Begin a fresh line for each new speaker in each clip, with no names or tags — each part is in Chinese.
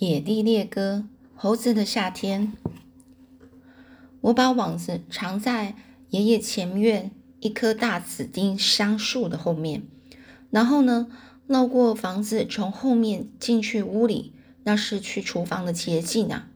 野地猎歌，猴子的夏天。我把网子藏在爷爷前院一棵大紫丁香树的后面，然后呢，绕过房子，从后面进去屋里，那是去厨房的捷径啊。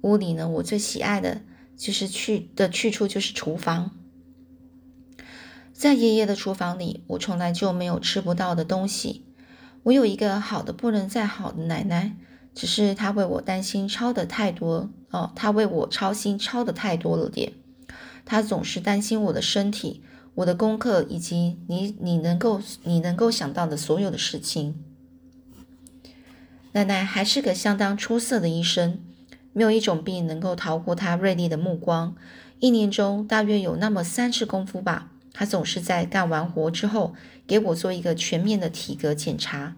屋里呢，我最喜爱的就是去的去处就是厨房。在爷爷的厨房里，我从来就没有吃不到的东西。我有一个好的不能再好的奶奶。只是他为我担心操的太多哦，他为我操心操的太多了点。他总是担心我的身体、我的功课以及你你能够你能够想到的所有的事情。奶奶还是个相当出色的医生，没有一种病能够逃过她锐利的目光。一年中大约有那么三次功夫吧，她总是在干完活之后给我做一个全面的体格检查。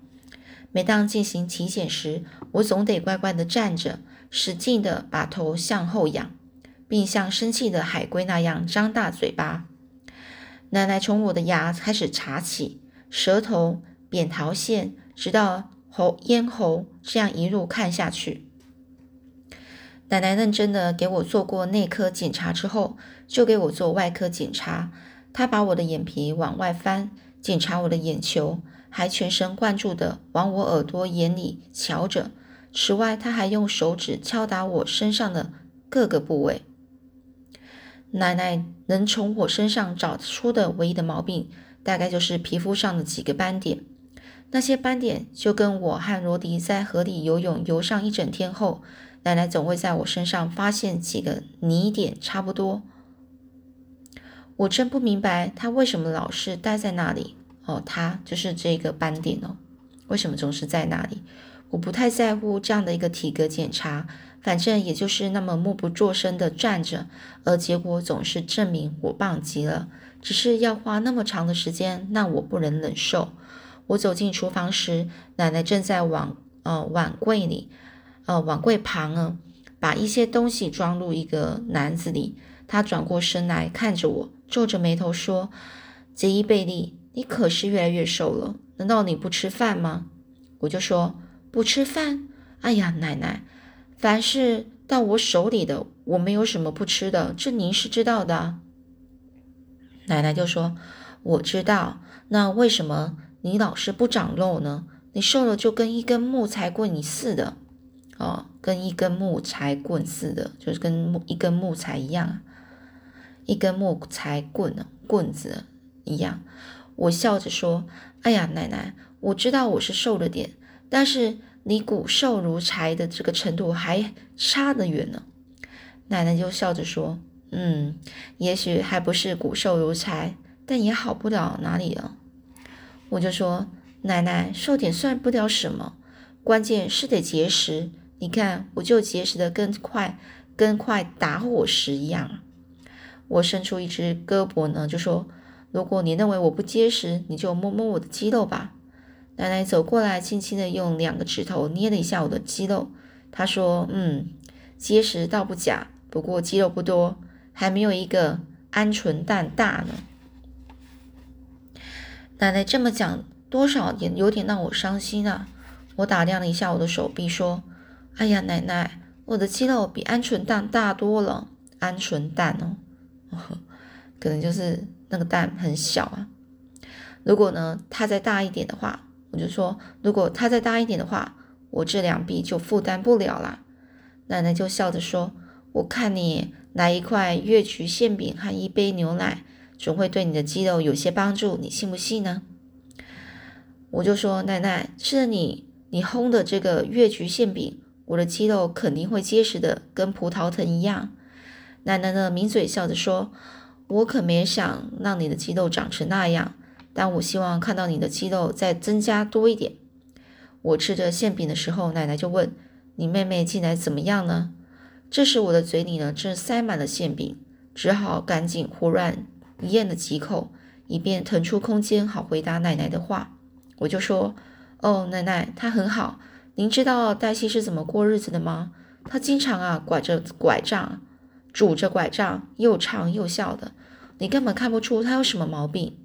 每当进行体检时，我总得乖乖地站着，使劲地把头向后仰，并像生气的海龟那样张大嘴巴。奶奶从我的牙开始查起，舌头、扁桃腺，直到喉咽喉，这样一路看下去。奶奶认真地给我做过内科检查之后，就给我做外科检查。她把我的眼皮往外翻，检查我的眼球。还全神贯注地往我耳朵眼里瞧着。此外，他还用手指敲打我身上的各个部位。奶奶能从我身上找出的唯一的毛病，大概就是皮肤上的几个斑点。那些斑点就跟我和罗迪在河里游泳游上一整天后，奶奶总会在我身上发现几个泥点差不多。我真不明白他为什么老是待在那里。哦，他就是这个斑点哦。为什么总是在那里？我不太在乎这样的一个体格检查，反正也就是那么默不作声的站着，而结果总是证明我棒极了。只是要花那么长的时间，那我不能忍受。我走进厨房时，奶奶正在碗呃碗柜里，呃碗柜旁呢，把一些东西装入一个篮子里。她转过身来看着我，皱着眉头说：“杰伊贝利。”你可是越来越瘦了，难道你不吃饭吗？我就说不吃饭。哎呀，奶奶，凡是到我手里的，我没有什么不吃的，这您是知道的。奶奶就说：“我知道，那为什么你老是不长肉呢？你瘦了就跟一根木材棍似的，哦，跟一根木材棍似的，就是跟木一根木材一样，一根木材棍，棍子一样。”我笑着说：“哎呀，奶奶，我知道我是瘦了点，但是你骨瘦如柴的这个程度还差得远呢。”奶奶就笑着说：“嗯，也许还不是骨瘦如柴，但也好不了哪里了。”我就说：“奶奶，瘦点算不了什么，关键是得节食。你看，我就节食的跟块跟块打火石一样。”我伸出一只胳膊呢，就说。如果你认为我不结实，你就摸摸我的肌肉吧。奶奶走过来，轻轻地用两个指头捏了一下我的肌肉。她说：“嗯，结实倒不假，不过肌肉不多，还没有一个鹌鹑蛋大呢。”奶奶这么讲，多少也有点让我伤心啊。我打量了一下我的手臂，说：“哎呀，奶奶，我的肌肉比鹌鹑蛋大多了。鹌鹑蛋哦，可能就是。”那个蛋很小啊，如果呢它再大一点的话，我就说，如果它再大一点的话，我这两臂就负担不了啦。奶奶就笑着说：“我看你来一块越橘馅饼和一杯牛奶，总会对你的肌肉有些帮助，你信不信呢？”我就说：“奶奶，吃了你你烘的这个越橘馅饼，我的肌肉肯定会结实的，跟葡萄藤一样。”奶奶呢抿嘴笑着说。我可没想让你的肌肉长成那样，但我希望看到你的肌肉再增加多一点。我吃着馅饼的时候，奶奶就问：“你妹妹进来怎么样呢？”这时我的嘴里呢正塞满了馅饼，只好赶紧胡乱咽了几口，以便腾出空间好回答奶奶的话。我就说：“哦，奶奶，她很好。您知道黛西是怎么过日子的吗？她经常啊拐着拐杖。”拄着拐杖，又唱又笑的，你根本看不出他有什么毛病。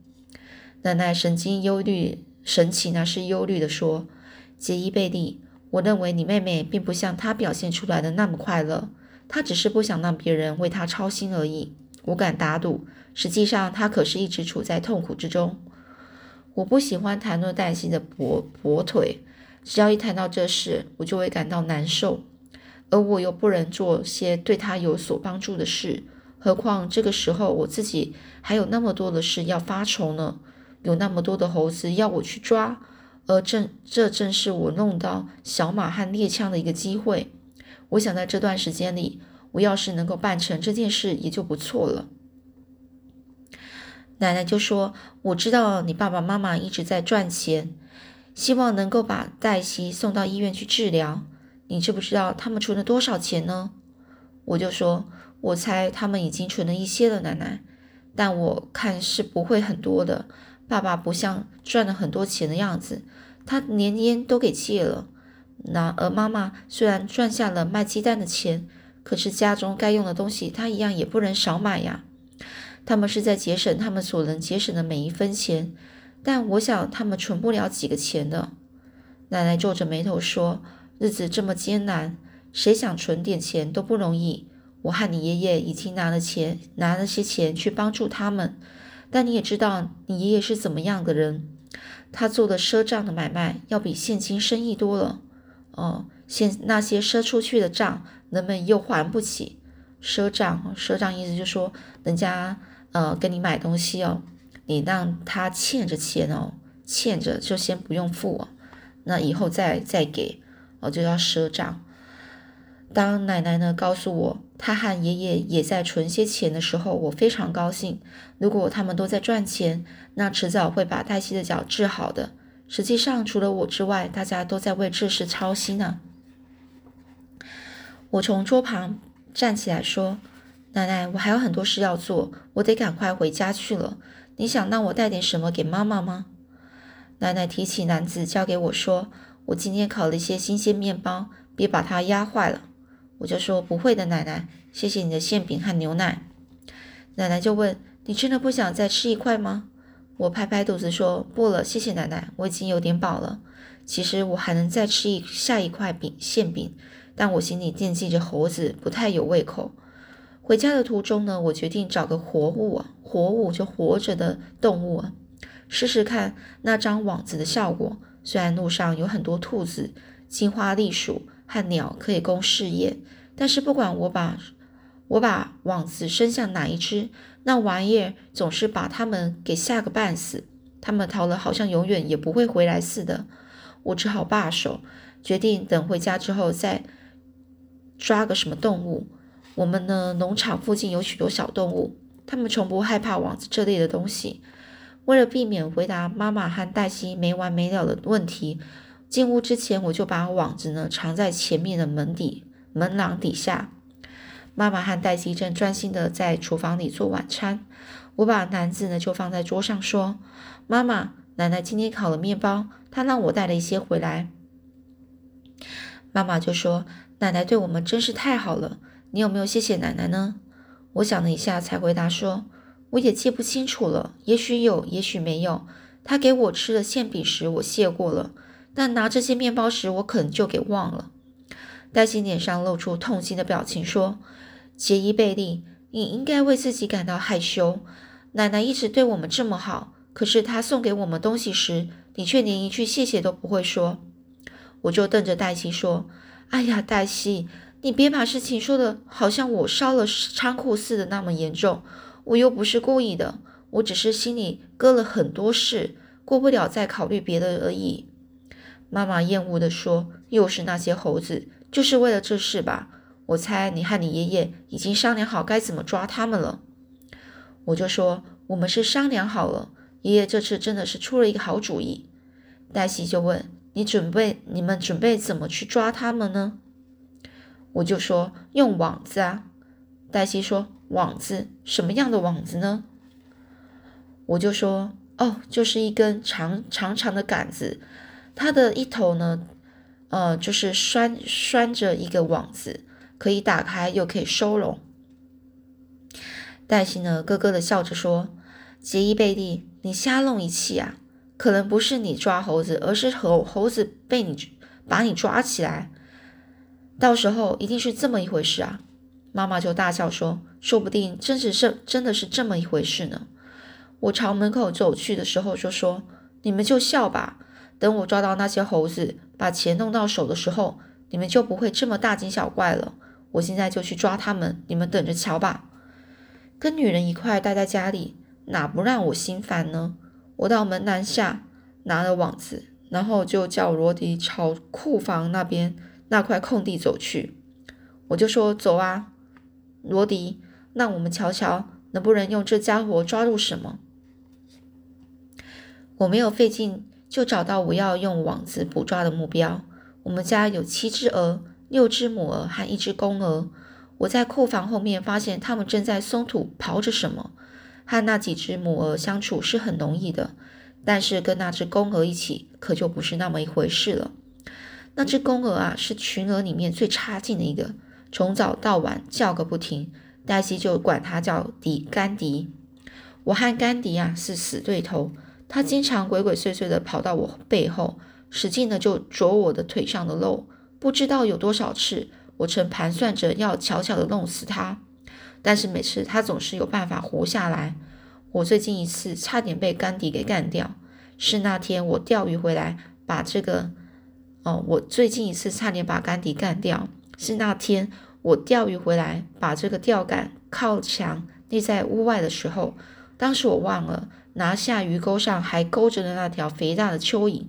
奶奶神经忧虑，神情那是忧虑的说：“杰伊贝利，我认为你妹妹并不像她表现出来的那么快乐，她只是不想让别人为她操心而已。我敢打赌，实际上她可是一直处在痛苦之中。我不喜欢谈论黛西的跛跛腿，只要一谈到这事，我就会感到难受，而我又不能做些对她有所帮助的事。何况这个时候我自己还有那么多的事要发愁呢，有那么多的猴子要我去抓。而正这正是我弄到小马和猎枪的一个机会。我想在这段时间里，我要是能够办成这件事，也就不错了。奶奶就说：“我知道你爸爸妈妈一直在赚钱，希望能够把黛西送到医院去治疗。你知不知道他们存了多少钱呢？”我就说：“我猜他们已经存了一些了，奶奶，但我看是不会很多的。爸爸不像赚了很多钱的样子。”他连烟都给戒了，那而妈妈虽然赚下了卖鸡蛋的钱，可是家中该用的东西，他一样也不能少买呀。他们是在节省他们所能节省的每一分钱，但我想他们存不了几个钱的。奶奶皱着眉头说：“日子这么艰难，谁想存点钱都不容易。我和你爷爷已经拿了钱，拿了些钱去帮助他们，但你也知道你爷爷是怎么样的人。”他做的赊账的买卖要比现金生意多了，哦，现那些赊出去的账，人们又还不起。赊账，赊账意思就是说，人家呃跟你买东西哦，你让他欠着钱哦，欠着就先不用付，哦那以后再再给，哦就叫赊账。当奶奶呢告诉我，她和爷爷也在存些钱的时候，我非常高兴。如果他们都在赚钱，那迟早会把黛西的脚治好的。实际上，除了我之外，大家都在为这事操心呢。我从桌旁站起来说：“奶奶，我还有很多事要做，我得赶快回家去了。你想让我带点什么给妈妈吗？”奶奶提起篮子交给我说：“我今天烤了一些新鲜面包，别把它压坏了。”我就说不会的，奶奶，谢谢你的馅饼和牛奶。奶奶就问：“你真的不想再吃一块吗？”我拍拍肚子说：“不了，谢谢奶奶，我已经有点饱了。其实我还能再吃一下一块饼馅饼，但我心里惦记着猴子，不太有胃口。”回家的途中呢，我决定找个活物啊，活物就活着的动物啊，试试看那张网子的效果。虽然路上有很多兔子、金花栗鼠。和鸟可以供试验，但是不管我把我把网子伸向哪一只，那玩意儿总是把它们给吓个半死。它们逃了，好像永远也不会回来似的。我只好罢手，决定等回家之后再抓个什么动物。我们呢，农场附近有许多小动物，它们从不害怕网子这类的东西。为了避免回答妈妈和黛西没完没了的问题。进屋之前，我就把网子呢藏在前面的门底门廊底下。妈妈和黛西正专心的在厨房里做晚餐。我把篮子呢就放在桌上，说：“妈妈，奶奶今天烤了面包，她让我带了一些回来。”妈妈就说：“奶奶对我们真是太好了，你有没有谢谢奶奶呢？”我想了一下，才回答说：“我也记不清楚了，也许有，也许没有。她给我吃了馅饼时，我谢过了。”但拿这些面包时，我可能就给忘了。黛西脸上露出痛心的表情，说：“杰伊·贝利，你应该为自己感到害羞。奶奶一直对我们这么好，可是她送给我们东西时，你却连一句谢谢都不会说。”我就瞪着黛西说：“哎呀，黛西，你别把事情说的好像我烧了仓库似的那么严重。我又不是故意的，我只是心里搁了很多事，过不了再考虑别的而已。”妈妈厌恶地说：“又是那些猴子，就是为了这事吧？我猜你和你爷爷已经商量好该怎么抓他们了。”我就说：“我们是商量好了，爷爷这次真的是出了一个好主意。”黛西就问：“你准备，你们准备怎么去抓他们呢？”我就说：“用网子啊。”黛西说：“网子？什么样的网子呢？”我就说：“哦，就是一根长长长的杆子。”它的一头呢，呃，就是拴拴着一个网子，可以打开又可以收拢。黛西呢，咯咯的笑着说：“杰伊贝利，你瞎弄一气啊！可能不是你抓猴子，而是猴猴子被你把你抓起来。到时候一定是这么一回事啊！妈妈就大笑说：“说不定真是是真的是这么一回事呢。”我朝门口走去的时候就说：“你们就笑吧，等我抓到那些猴子，把钱弄到手的时候，你们就不会这么大惊小怪了。我现在就去抓他们，你们等着瞧吧。”跟女人一块待在家里，哪不让我心烦呢？我到门栏下拿了网子，然后就叫罗迪朝库房那边。那块空地走去，我就说走啊，罗迪，那我们瞧瞧能不能用这家伙抓住什么。我没有费劲就找到我要用网子捕抓的目标。我们家有七只鹅，六只母鹅和一只公鹅。我在库房后面发现它们正在松土刨着什么。和那几只母鹅相处是很容易的，但是跟那只公鹅一起可就不是那么一回事了。那只公鹅啊，是群鹅里面最差劲的一个，从早到晚叫个不停。黛西就管它叫迪甘迪。我和甘迪啊是死对头，他经常鬼鬼祟祟的跑到我背后，使劲的就啄我的腿上的肉。不知道有多少次，我曾盘算着要悄悄的弄死他，但是每次他总是有办法活下来。我最近一次差点被甘迪给干掉，是那天我钓鱼回来，把这个。哦，我最近一次差点把甘迪干掉，是那天我钓鱼回来，把这个钓竿靠墙立在屋外的时候，当时我忘了拿下鱼钩上还勾着的那条肥大的蚯蚓。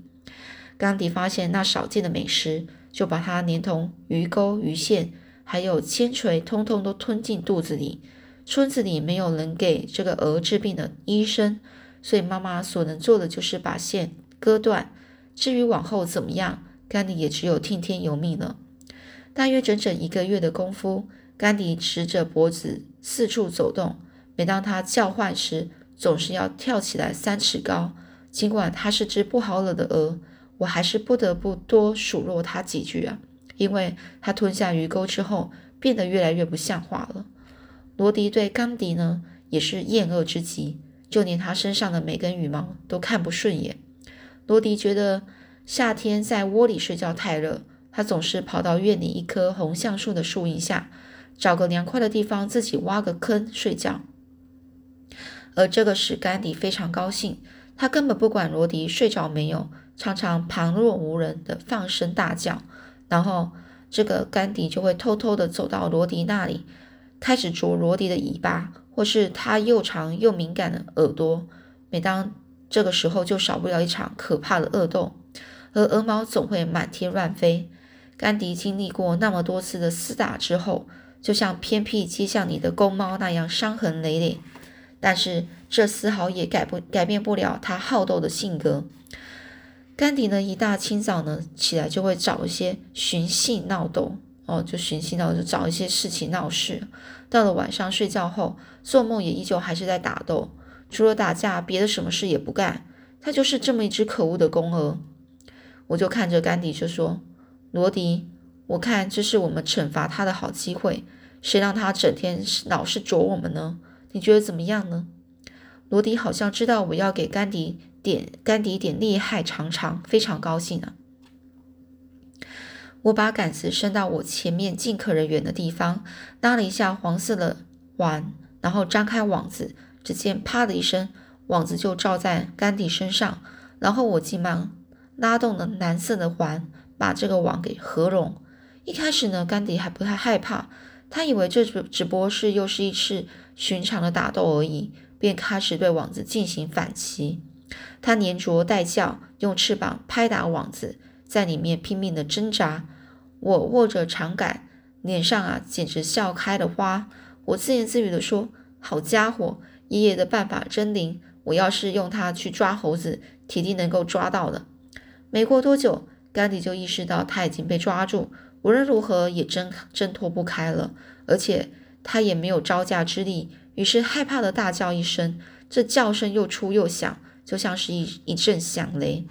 甘迪发现那少见的美食，就把它连同鱼钩、鱼线还有铅锤，通通都吞进肚子里。村子里没有能给这个鹅治病的医生，所以妈妈所能做的就是把线割断。至于往后怎么样？甘迪也只有听天由命了。大约整整一个月的功夫，甘迪直着脖子四处走动。每当他叫唤时，总是要跳起来三尺高。尽管它是只不好惹的鹅，我还是不得不多数落它几句啊，因为它吞下鱼钩之后，变得越来越不像话了。罗迪对甘迪呢，也是厌恶之极，就连他身上的每根羽毛都看不顺眼。罗迪觉得。夏天在窝里睡觉太热，他总是跑到院里一棵红橡树的树荫下，找个凉快的地方自己挖个坑睡觉。而这个使甘迪非常高兴，他根本不管罗迪睡着没有，常常旁若无人的放声大叫，然后这个甘迪就会偷偷的走到罗迪那里，开始啄罗迪的尾巴，或是他又长又敏感的耳朵。每当这个时候，就少不了一场可怕的恶斗。而鹅毛总会满天乱飞。甘迪经历过那么多次的厮打之后，就像偏僻街巷里的公猫那样伤痕累累。但是这丝毫也改不改变不了他好斗的性格。甘迪呢，一大清早呢起来就会找一些寻衅闹斗，哦，就寻衅闹就找一些事情闹事。到了晚上睡觉后，做梦也依旧还是在打斗，除了打架，别的什么事也不干。他就是这么一只可恶的公鹅。我就看着甘迪就说：“罗迪，我看这是我们惩罚他的好机会。谁让他整天老是啄我们呢？你觉得怎么样呢？”罗迪好像知道我要给甘迪点甘迪点厉害尝尝，非常高兴啊！我把杆子伸到我前面尽可人远的地方，拉了一下黄色的环，然后张开网子，只见啪的一声，网子就罩在甘迪身上，然后我急忙。拉动了蓝色的环，把这个网给合拢。一开始呢，甘迪还不太害怕，他以为这只只不过是又是一次寻常的打斗而已，便开始对网子进行反击。他连啄带叫，用翅膀拍打网子，在里面拼命的挣扎。我握着长杆，脸上啊简直笑开了花。我自言自语的说：“好家伙，爷爷的办法真灵！我要是用它去抓猴子，铁定能够抓到的。”没过多久，甘迪就意识到他已经被抓住，无论如何也挣挣脱不开了，而且他也没有招架之力，于是害怕的大叫一声，这叫声又粗又响，就像是一一阵响雷。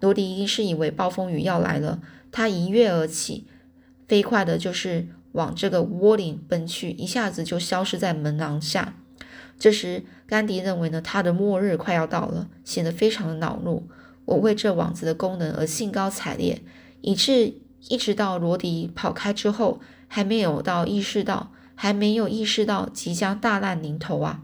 罗迪一定是以为暴风雨要来了，他一跃而起，飞快的就是往这个窝里奔去，一下子就消失在门廊下。这时，甘迪认为呢，他的末日快要到了，显得非常的恼怒。我为这网子的功能而兴高采烈，以致一直到罗迪跑开之后，还没有到意识到，还没有意识到即将大难临头啊！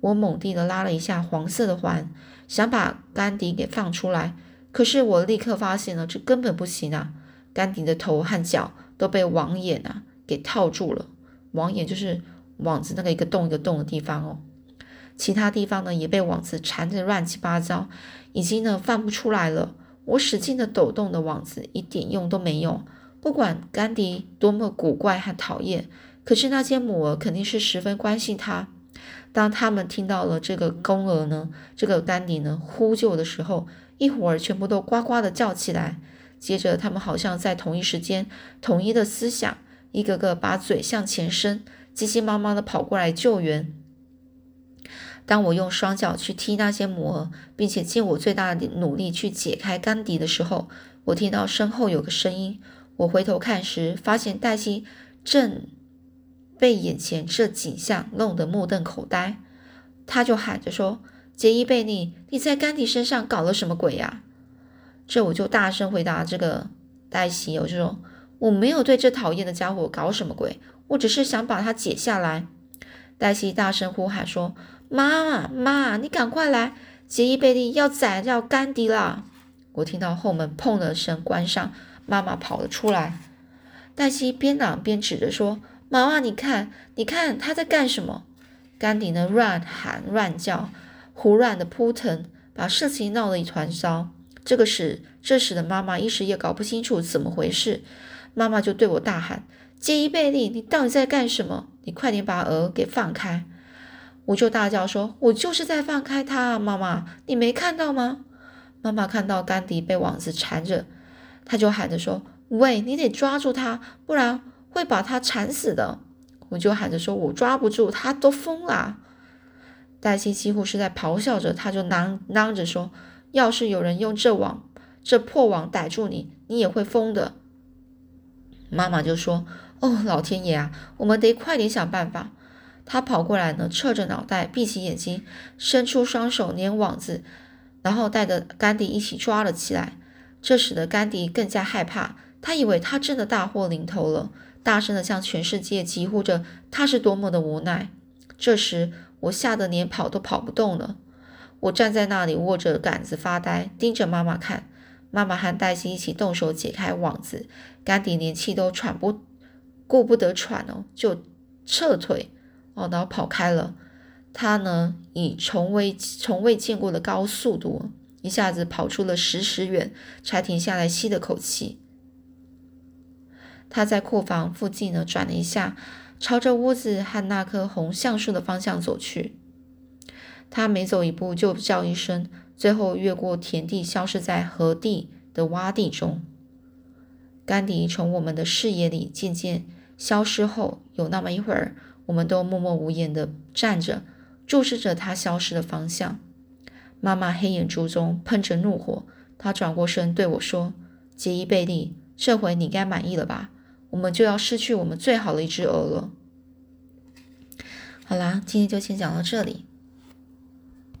我猛地的拉了一下黄色的环，想把甘迪给放出来，可是我立刻发现了，这根本不行啊！甘迪的头和脚都被网眼啊给套住了，网眼就是网子那个一个洞一个洞的地方哦。其他地方呢也被网子缠得乱七八糟，已经呢放不出来了。我使劲的抖动的网子一点用都没有。不管甘迪多么古怪和讨厌，可是那些母鹅肯定是十分关心他。当他们听到了这个公鹅呢，这个甘迪呢呼救的时候，一会儿全部都呱呱的叫起来。接着他们好像在同一时间、统一的思想，一个个把嘴向前伸，急急忙忙的跑过来救援。当我用双脚去踢那些母鹅，并且尽我最大的努力去解开甘迪的时候，我听到身后有个声音。我回头看时，发现黛西正被眼前这景象弄得目瞪口呆。他就喊着说：“杰伊贝利，你在甘迪身上搞了什么鬼呀？”这我就大声回答这个黛西，我就说：“我没有对这讨厌的家伙搞什么鬼，我只是想把他解下来。”黛西大声呼喊说。妈妈，你赶快来！杰伊贝利要宰掉甘迪了！我听到后门砰的声关上，妈妈跑了出来。黛西边嚷边指着说：“妈妈，你看，你看他在干什么？”甘迪呢，乱喊乱叫，胡乱的扑腾，把事情闹得一团糟。这个时，这时的妈妈一时也搞不清楚怎么回事，妈妈就对我大喊：“杰伊贝利，你到底在干什么？你快点把鹅给放开！”我就大叫说：“我就是在放开它啊，妈妈，你没看到吗？”妈妈看到甘迪被网子缠着，他就喊着说：“喂，你得抓住它，不然会把他缠死的。”我就喊着说：“我抓不住，他都疯了。”黛西几乎是在咆哮着，他就囔囔着说：“要是有人用这网，这破网逮住你，你也会疯的。”妈妈就说：“哦，老天爷啊，我们得快点想办法。”他跑过来呢，侧着脑袋，闭起眼睛，伸出双手捻网子，然后带着甘迪一起抓了起来。这使得甘迪更加害怕，他以为他真的大祸临头了，大声的向全世界疾呼着他是多么的无奈。这时我吓得连跑都跑不动了，我站在那里握着杆子发呆，盯着妈妈看。妈妈和黛西一起动手解开网子，甘迪连气都喘不顾不得喘哦，就撤腿。哦，然后跑开了。他呢，以从未从未见过的高速度，一下子跑出了十十远，才停下来吸了口气。他在库房附近呢转了一下，朝着屋子和那棵红橡树的方向走去。他每走一步就叫一声，最后越过田地，消失在河地的洼地中。甘迪从我们的视野里渐渐消失后，有那么一会儿。我们都默默无言地站着，注视着他消失的方向。妈妈黑眼珠中喷着怒火，她转过身对我说：“杰伊贝利，这回你该满意了吧？我们就要失去我们最好的一只鹅了。”好啦，今天就先讲到这里。